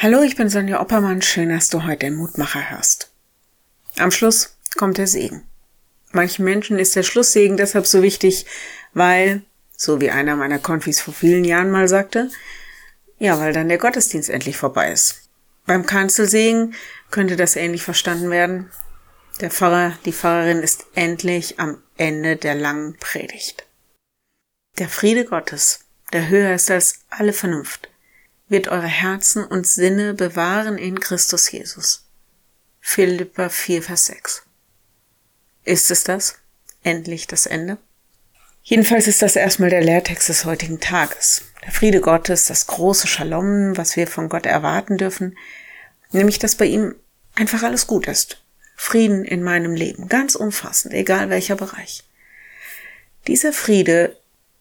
Hallo, ich bin Sonja Oppermann. Schön, dass du heute den Mutmacher hörst. Am Schluss kommt der Segen. Manchen Menschen ist der Schlusssegen deshalb so wichtig, weil, so wie einer meiner Konfis vor vielen Jahren mal sagte, ja, weil dann der Gottesdienst endlich vorbei ist. Beim Kanzelsegen könnte das ähnlich verstanden werden. Der Pfarrer, die Pfarrerin ist endlich am Ende der langen Predigt. Der Friede Gottes, der höher ist als alle Vernunft, wird eure Herzen und Sinne bewahren in Christus Jesus. Philippa 4, Vers 6. Ist es das? Endlich das Ende? Jedenfalls ist das erstmal der Lehrtext des heutigen Tages. Der Friede Gottes, das große Shalom, was wir von Gott erwarten dürfen, nämlich dass bei ihm einfach alles gut ist. Frieden in meinem Leben, ganz umfassend, egal welcher Bereich. Dieser Friede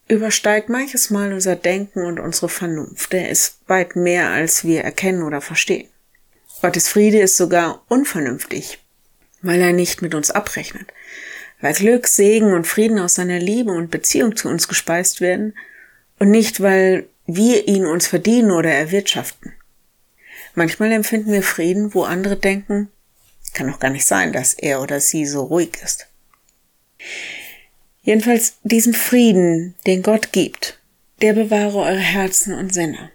übersteigt manches Mal unser Denken und unsere Vernunft. Er ist weit mehr, als wir erkennen oder verstehen. Gottes Friede ist sogar unvernünftig, weil er nicht mit uns abrechnet, weil Glück, Segen und Frieden aus seiner Liebe und Beziehung zu uns gespeist werden und nicht, weil wir ihn uns verdienen oder erwirtschaften. Manchmal empfinden wir Frieden, wo andere denken, kann doch gar nicht sein, dass er oder sie so ruhig ist. Jedenfalls diesen Frieden, den Gott gibt, der bewahre eure Herzen und Sinne,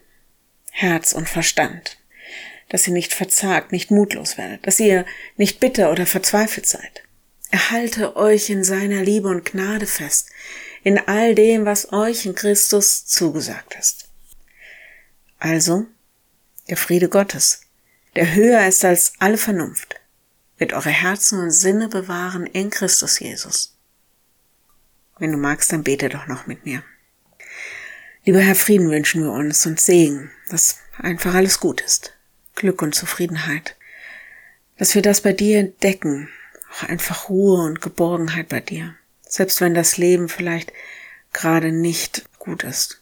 Herz und Verstand, dass ihr nicht verzagt, nicht mutlos werdet, dass ihr nicht bitter oder verzweifelt seid. Erhalte euch in seiner Liebe und Gnade fest, in all dem, was euch in Christus zugesagt ist. Also, der Friede Gottes, der höher ist als alle Vernunft, wird eure Herzen und Sinne bewahren in Christus Jesus. Wenn du magst, dann bete doch noch mit mir. Lieber Herr, Frieden wünschen wir uns und Segen, dass einfach alles gut ist. Glück und Zufriedenheit. Dass wir das bei dir entdecken. Auch einfach Ruhe und Geborgenheit bei dir. Selbst wenn das Leben vielleicht gerade nicht gut ist.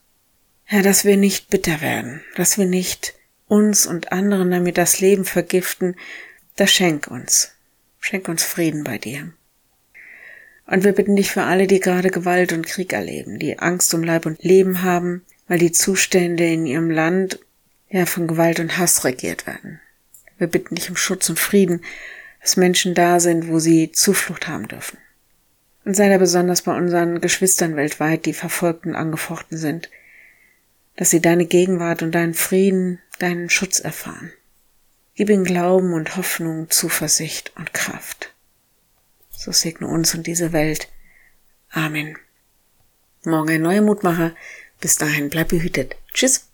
Herr, dass wir nicht bitter werden, dass wir nicht uns und anderen damit das Leben vergiften, das schenk uns. Schenk uns Frieden bei dir. Und wir bitten dich für alle, die gerade Gewalt und Krieg erleben, die Angst um Leib und Leben haben, weil die Zustände in ihrem Land ja von Gewalt und Hass regiert werden. Wir bitten dich um Schutz und Frieden, dass Menschen da sind, wo sie Zuflucht haben dürfen. Und sei da besonders bei unseren Geschwistern weltweit, die verfolgt und angefochten sind, dass sie deine Gegenwart und deinen Frieden, deinen Schutz erfahren. Gib ihnen Glauben und Hoffnung, Zuversicht und Kraft. So segne uns und diese Welt. Amen. Morgen ein neuer Mutmacher. Bis dahin bleib behütet. Tschüss.